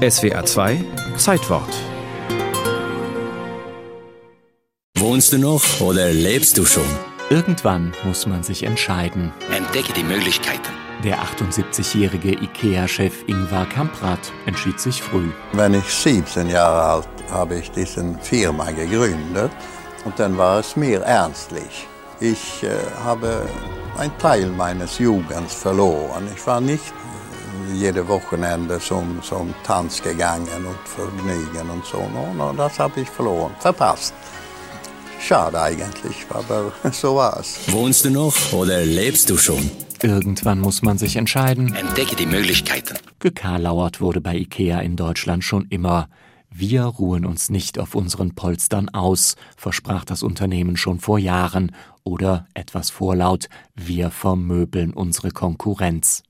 SWR 2 Zeitwort. Wohnst du noch oder lebst du schon? Irgendwann muss man sich entscheiden. Entdecke die Möglichkeiten. Der 78-jährige IKEA-Chef Ingvar Kamprad entschied sich früh. Wenn ich 17 Jahre alt habe ich diese Firma gegründet und dann war es mir ernstlich. Ich äh, habe einen Teil meines Jugends verloren. Ich war nicht jede Wochenende zum, zum Tanz gegangen und Vergnügen und so. Und das habe ich verloren, verpasst. Schade eigentlich, aber so war es. Wohnst du noch oder lebst du schon? Irgendwann muss man sich entscheiden. Entdecke die Möglichkeiten. Gekarlauert wurde bei IKEA in Deutschland schon immer. Wir ruhen uns nicht auf unseren Polstern aus, versprach das Unternehmen schon vor Jahren, oder etwas vorlaut, wir vermöbeln unsere Konkurrenz.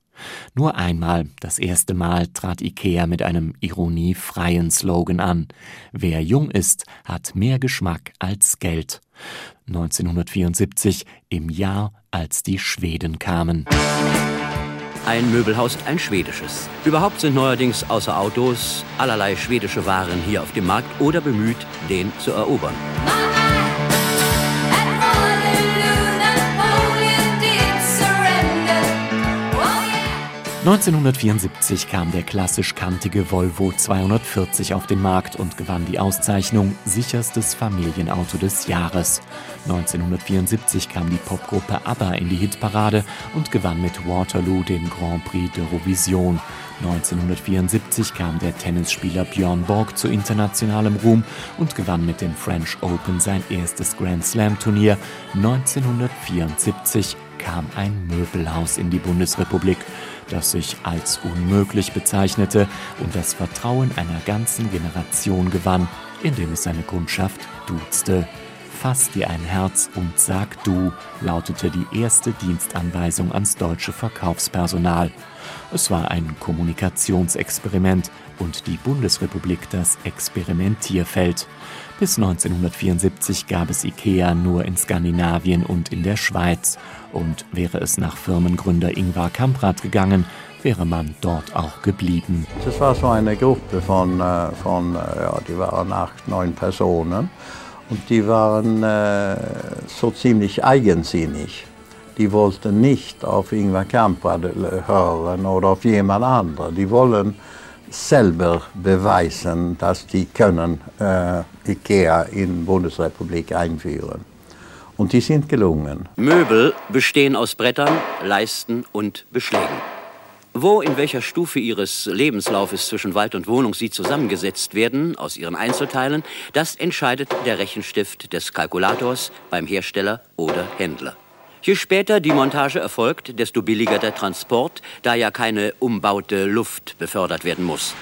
Nur einmal, das erste Mal, trat IKEA mit einem ironiefreien Slogan an. Wer jung ist, hat mehr Geschmack als Geld. 1974, im Jahr, als die Schweden kamen. Ein Möbelhaus, ein schwedisches. Überhaupt sind neuerdings außer Autos allerlei schwedische Waren hier auf dem Markt oder bemüht, den zu erobern. 1974 kam der klassisch kantige Volvo 240 auf den Markt und gewann die Auszeichnung Sicherstes Familienauto des Jahres. 1974 kam die Popgruppe ABBA in die Hitparade und gewann mit Waterloo den Grand Prix d'Eurovision. 1974 kam der Tennisspieler Björn Borg zu internationalem Ruhm und gewann mit dem French Open sein erstes Grand Slam Turnier. 1974 kam ein Möbelhaus in die Bundesrepublik das sich als unmöglich bezeichnete und das Vertrauen einer ganzen Generation gewann, indem es seine Kundschaft duzte. Fass dir ein Herz und sag du, lautete die erste Dienstanweisung ans deutsche Verkaufspersonal. Es war ein Kommunikationsexperiment und die Bundesrepublik das Experimentierfeld. Bis 1974 gab es IKEA nur in Skandinavien und in der Schweiz. Und wäre es nach Firmengründer Ingvar Kamprad gegangen, wäre man dort auch geblieben. Das war so eine Gruppe von, äh, von äh, ja, die waren acht, neun Personen. Und die waren äh, so ziemlich eigensinnig. Die wollten nicht auf Ingvar Kamprad hören oder auf jemand anderen. Die wollen selber beweisen, dass die können äh, Ikea in Bundesrepublik einführen. Und die sind gelungen. Möbel bestehen aus Brettern, Leisten und Beschlägen. Wo in welcher Stufe ihres Lebenslaufes zwischen Wald und Wohnung sie zusammengesetzt werden, aus ihren Einzelteilen, das entscheidet der Rechenstift des Kalkulators beim Hersteller oder Händler. Je später die Montage erfolgt, desto billiger der Transport, da ja keine umbaute Luft befördert werden muss.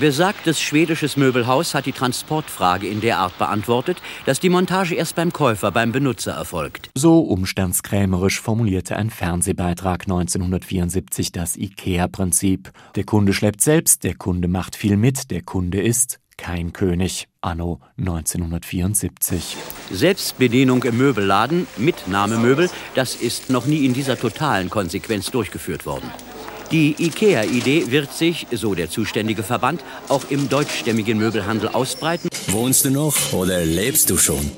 Besagtes schwedisches Möbelhaus hat die Transportfrage in der Art beantwortet, dass die Montage erst beim Käufer, beim Benutzer erfolgt. So umstandskrämerisch formulierte ein Fernsehbeitrag 1974 das IKEA-Prinzip. Der Kunde schleppt selbst, der Kunde macht viel mit, der Kunde ist kein König, anno 1974. Selbstbedienung im Möbelladen, Mitnahmemöbel, das ist noch nie in dieser totalen Konsequenz durchgeführt worden. Die IKEA-Idee wird sich, so der zuständige Verband, auch im deutschstämmigen Möbelhandel ausbreiten. Wohnst du noch oder lebst du schon?